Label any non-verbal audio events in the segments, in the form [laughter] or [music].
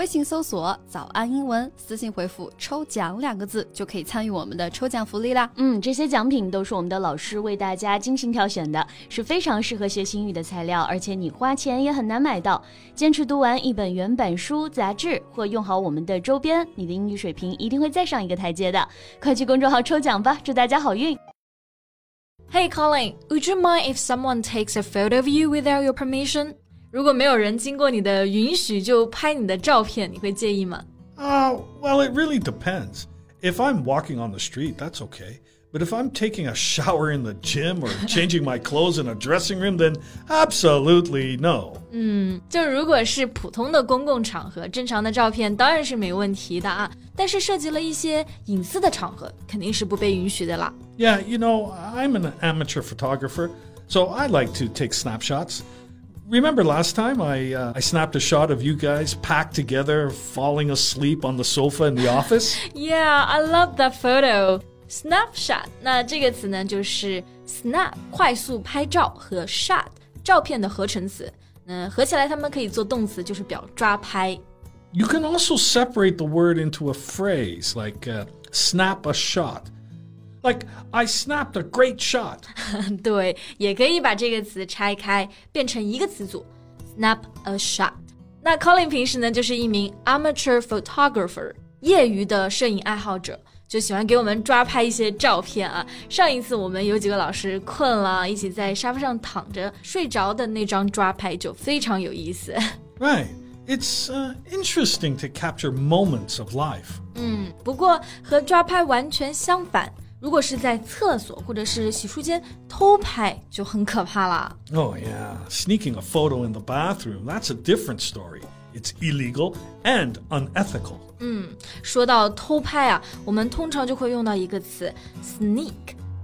微信搜索“早安英文”，私信回复“抽奖”两个字，就可以参与我们的抽奖福利啦。嗯，这些奖品都是我们的老师为大家精心挑选的，是非常适合学英语的材料，而且你花钱也很难买到。坚持读完一本原版书、杂志，或用好我们的周边，你的英语水平一定会再上一个台阶的。快去公众号抽奖吧，祝大家好运！Hey Colin, would you mind if someone takes a photo of you without your permission? 如果没有人经过你的允许就拍你的照片，你会介意吗？Uh, well, it really depends. If I'm walking on the street, that's okay. But if I'm taking a shower in the gym or [laughs] changing my clothes in a dressing room, then absolutely no. 嗯，就如果是普通的公共场合，正常的照片当然是没问题的啊。但是涉及了一些隐私的场合，肯定是不被允许的啦。Yeah, you know, I'm an amateur photographer, so I like to take snapshots. Remember last time I uh, I snapped a shot of you guys packed together, falling asleep on the sofa in the office? [laughs] yeah, I love that photo. Snapshot，那这个词呢，就是 snap 快速拍照和 shot 照片的合成词。嗯，合起来它们可以做动词，就是表抓拍。You can also separate the word into a phrase like uh, snap a shot. Like I snapped a great shot. [laughs] 对，也可以把这个词拆开，变成一个词组，snap a shot。那 Colin 平时呢，就是一名 amateur photographer，业余的摄影爱好者，就喜欢给我们抓拍一些照片啊。上一次我们有几个老师困了，一起在沙发上躺着睡着的那张抓拍就非常有意思。Right. [laughs] It's uh, interesting to capture moments of life. [laughs] 嗯，不过和抓拍完全相反。 如果是在厕所或者是洗漱间偷拍，就很可怕啦。Oh yeah, sneaking a photo in the bathroom, that's a different story. It's illegal and unethical. 嗯，说到偷拍啊，我们通常就会用到一个词 sneak，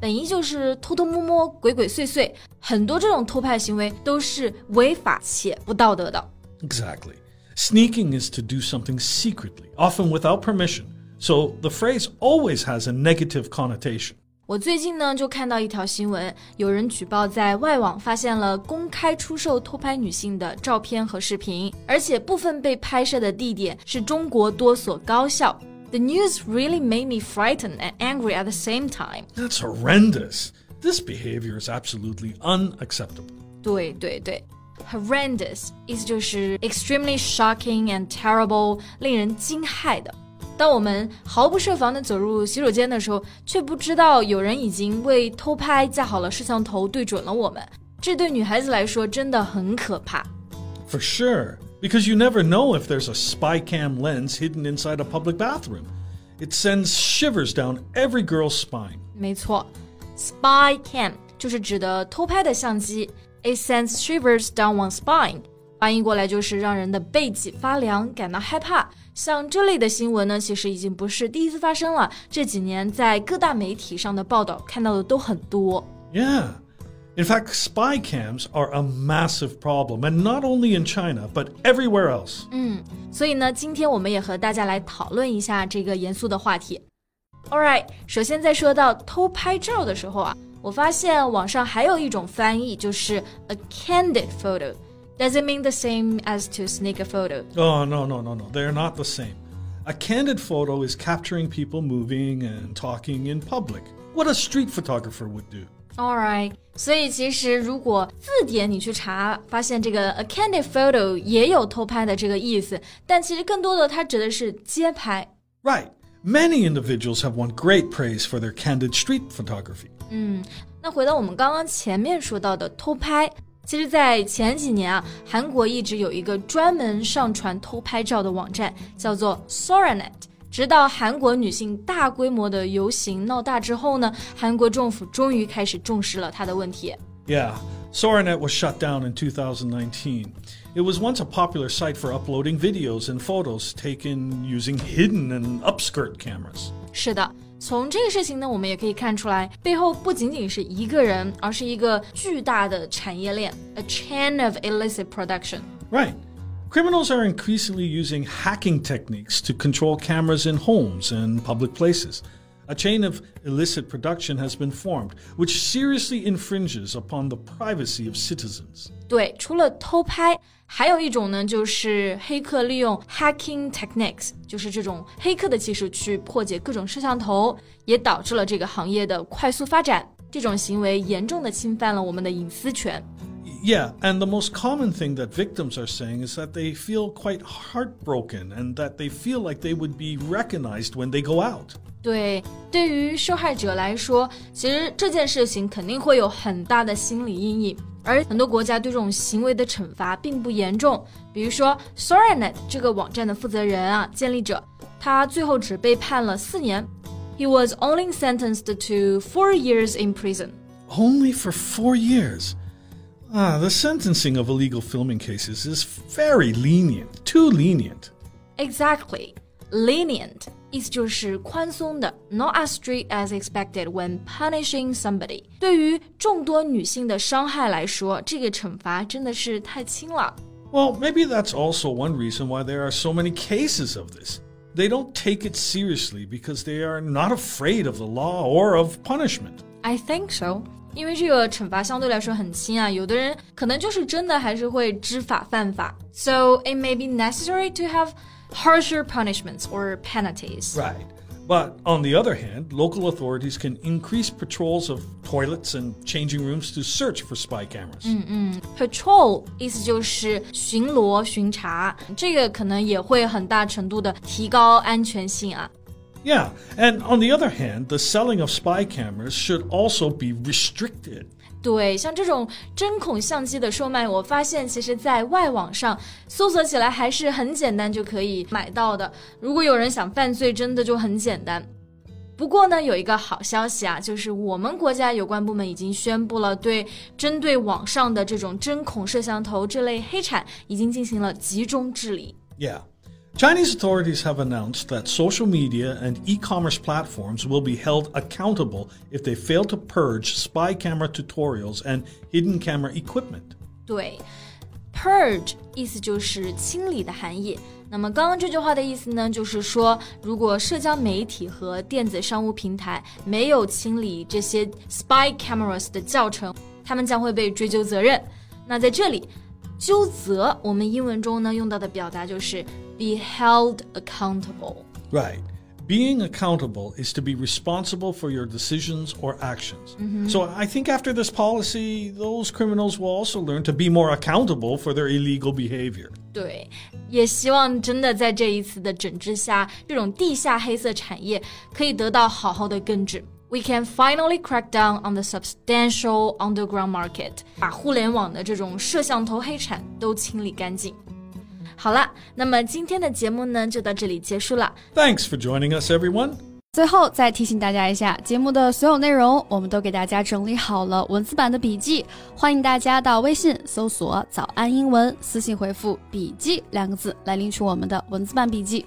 本意就是偷偷摸摸、鬼鬼祟祟。很多这种偷拍行为都是违法且不道德的。Exactly. Sneaking is to do something secretly, often without permission. So the phrase always has a negative connotation. 我最近呢就看到一条新闻，有人举报在外网发现了公开出售偷拍女性的照片和视频，而且部分被拍摄的地点是中国多所高校。The news really made me frightened and angry at the same time. That's horrendous. This behavior is absolutely unacceptable. 对对对，horrendous 意思就是 extremely shocking and terrible，令人惊骇的。 当我们毫不设防地走入洗手间的时候，却不知道有人已经为偷拍架好了摄像头，对准了我们。这对女孩子来说真的很可怕。For sure, because you never know if there's a spy cam lens hidden inside a public bathroom. It sends shivers down every girl's spine. 没错，spy cam 就是指的偷拍的相机。It sends shivers down one's spine. 翻译过来就是让人的背脊发凉，感到害怕。 像这类的新闻呢，其实已经不是第一次发生了。这几年在各大媒体上的报道看到的都很多。Yeah. In fact, spy cams are a massive problem, and not only in China, but everywhere else. 嗯，所以呢，今天我们也和大家来讨论一下这个严肃的话题。All right，首先在说到偷拍照的时候啊，我发现网上还有一种翻译，就是 a candid photo。 does it mean the same as to sneak a photo? Oh, no, no, no, no. They're not the same. A candid photo is capturing people moving and talking in public. What a street photographer would do. Alright，所以其实如果字典你去查，发现这个 a candid photo 也有偷拍的这个意思，但其实更多的它指的是街拍。Right. Many individuals have won great praise for their candid street photography. 嗯，那回到我们刚刚前面说到的偷拍， 其实，在前几年啊，韩国一直有一个专门上传偷拍照的网站，叫做 Soranet。直到韩国女性大规模的游行闹大之后呢，韩国政府终于开始重视了它的问题。Yeah, Soranet was shut down in 2019. It was once a popular site for uploading videos and photos taken using hidden and upskirt cameras. 是的。 从这个事情呢，我们也可以看出来，背后不仅仅是一个人，而是一个巨大的产业链，a chain of illicit production. Right. Criminals are increasingly using hacking techniques to control cameras in homes and public places. A chain of illicit production has been formed, which seriously infringes upon the privacy of citizens. 对，除了偷拍，还有一种呢，就是黑客利用 hacking techniques，就是这种黑客的技术去破解各种摄像头，也导致了这个行业的快速发展。这种行为严重的侵犯了我们的隐私权。Yeah, and the most common thing that victims are saying is that they feel quite heartbroken and that they feel like they would be recognized when they go out. 对，对于受害者来说，其实这件事情肯定会有很大的心理阴影，而很多国家对这种行为的惩罚并不严重。比如说 Soranet 这个网站的负责人啊，建立者，他最后只被判了四年。He was only sentenced to four years in prison. Only for four years? Ah, the sentencing of illegal filming cases is very lenient, too lenient. Exactly. Lenient 意思就是宽松的，not as strict as expected when punishing somebody。对于众多女性的伤害来说，这个惩罚真的是太轻了。Well, maybe that's also one reason why there are so many cases of this. They don't take it seriously because they are not afraid of the law or of punishment. I think so. 因为这个惩罚相对来说很轻啊，有的人可能就是真的还是会知法犯法。So it may be necessary to have harsher punishments or penalties. Right. But on the other hand, local authorities can increase patrols of toilets and changing rooms to search for spy cameras. Patrol 意思就是巡逻巡查，这个可能也会很大程度的提高安全性啊。 Yeah, and on the other hand, the selling of spy cameras should also be restricted. 对，像这种针孔相机的售卖，我发现其实在外网上搜索起来还是很简单就可以买到的。如果有人想犯罪，真的就很简单。不过呢，有一个好消息啊，就是我们国家有关部门已经宣布了，对针对网上的这种针孔摄像头这类黑产，已经进行了集中治理。Yeah. Chinese authorities have announced that social media and e commerce platforms will be held accountable if they fail to purge spy camera tutorials and hidden camera equipment. 对，purge 意思就是清理的含义。那么刚刚这句话的意思呢，就是说，如果社交媒体和电子商务平台没有清理这些 spy cameras 的教程，他们将会被追究责任。那在这里， 纠责我们英文中呢用到的表达就是 be held accountable。 Right. Being accountable is to be responsible for your decisions or actions. So I think after this policy, those criminals will also learn to be more accountable for their illegal behavior. 对，也希望真的在这一次的整治下，这种地下黑色产业可以得到好好的根治。 We can finally crack down on the substantial underground market，把互联网的这种摄像头黑产都清理干净。好了，那么今天的节目呢就到这里结束了。Thanks for joining us, everyone. 最后再提醒大家一下，节目的所有内容我们都给大家整理好了文字版的笔记，欢迎大家到微信搜索“早安英文”，私信回复“笔记”两个字来领取我们的文字版笔记。